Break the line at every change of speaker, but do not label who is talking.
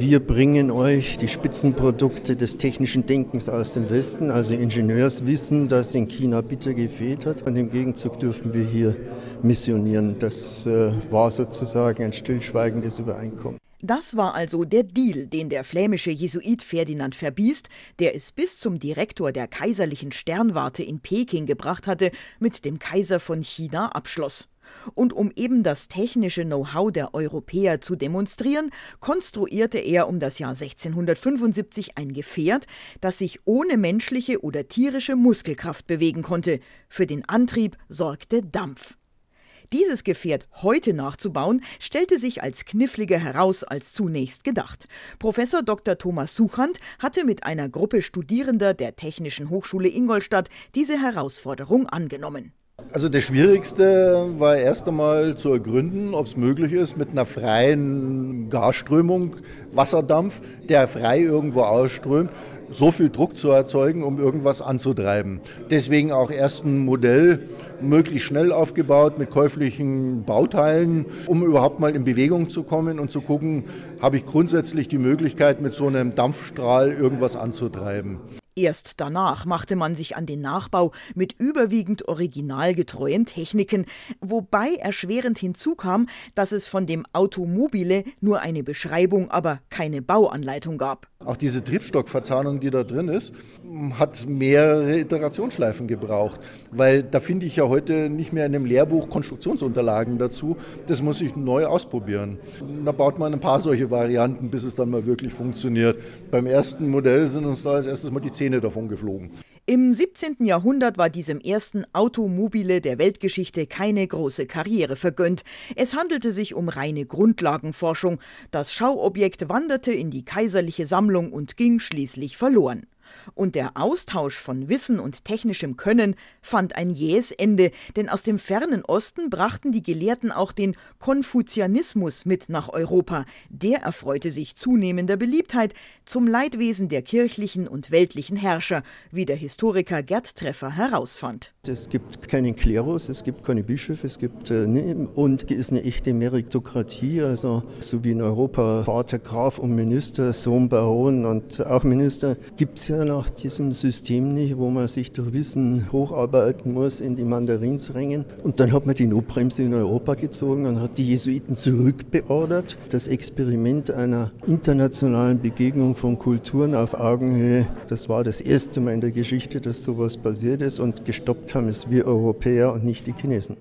Wir bringen euch die Spitzenprodukte des technischen Denkens aus dem Westen, also Ingenieurswissen, das in China bitter gefehlt hat. Und im Gegenzug dürfen wir hier missionieren. Das äh, war sozusagen ein stillschweigendes Übereinkommen.
Das war also der Deal, den der flämische Jesuit Ferdinand Verbiest, der es bis zum Direktor der kaiserlichen Sternwarte in Peking gebracht hatte, mit dem Kaiser von China abschloss. Und um eben das technische Know-how der Europäer zu demonstrieren, konstruierte er um das Jahr 1675 ein Gefährt, das sich ohne menschliche oder tierische Muskelkraft bewegen konnte. Für den Antrieb sorgte Dampf. Dieses Gefährt heute nachzubauen, stellte sich als kniffliger heraus als zunächst gedacht. Professor Dr. Thomas Suchand hatte mit einer Gruppe Studierender der Technischen Hochschule Ingolstadt diese Herausforderung angenommen.
Also das Schwierigste war erst einmal zu ergründen, ob es möglich ist, mit einer freien Gasströmung, Wasserdampf, der frei irgendwo ausströmt, so viel Druck zu erzeugen, um irgendwas anzutreiben. Deswegen auch erst ein Modell möglichst schnell aufgebaut mit käuflichen Bauteilen, um überhaupt mal in Bewegung zu kommen und zu gucken, habe ich grundsätzlich die Möglichkeit, mit so einem Dampfstrahl irgendwas anzutreiben.
Erst danach machte man sich an den Nachbau mit überwiegend originalgetreuen Techniken, wobei erschwerend hinzukam, dass es von dem Automobile nur eine Beschreibung, aber keine Bauanleitung gab.
Auch diese Triebstockverzahnung, die da drin ist, hat mehrere Iterationsschleifen gebraucht, weil da finde ich ja heute nicht mehr in dem Lehrbuch Konstruktionsunterlagen dazu. Das muss ich neu ausprobieren. Da baut man ein paar solche Varianten, bis es dann mal wirklich funktioniert. Beim ersten Modell sind uns da als erstes mal die Zähne davon geflogen.
Im 17. Jahrhundert war diesem ersten Automobile der Weltgeschichte keine große Karriere vergönnt. Es handelte sich um reine Grundlagenforschung. Das Schauobjekt wanderte in die kaiserliche Sammlung und ging schließlich verloren. Und der Austausch von Wissen und technischem Können fand ein jähes Ende, denn aus dem fernen Osten brachten die Gelehrten auch den Konfuzianismus mit nach Europa. Der erfreute sich zunehmender Beliebtheit zum Leidwesen der kirchlichen und weltlichen Herrscher, wie der Historiker Gerd Treffer herausfand.
Es gibt keinen Klerus, es gibt keine Bischöfe, es gibt äh, ne, und ist eine echte Meritokratie, also so wie in Europa Vater, Graf und Minister, Sohn, Baron und auch Minister gibt es ja nach diesem System nicht, wo man sich durch Wissen hocharbeiten muss in die Mandarinsrängen. Und dann hat man die Notbremse in Europa gezogen und hat die Jesuiten zurückbeordert. Das Experiment einer internationalen Begegnung von Kulturen auf Augenhöhe, das war das erste Mal in der Geschichte, dass sowas passiert ist und gestoppt haben es wir Europäer und nicht die Chinesen.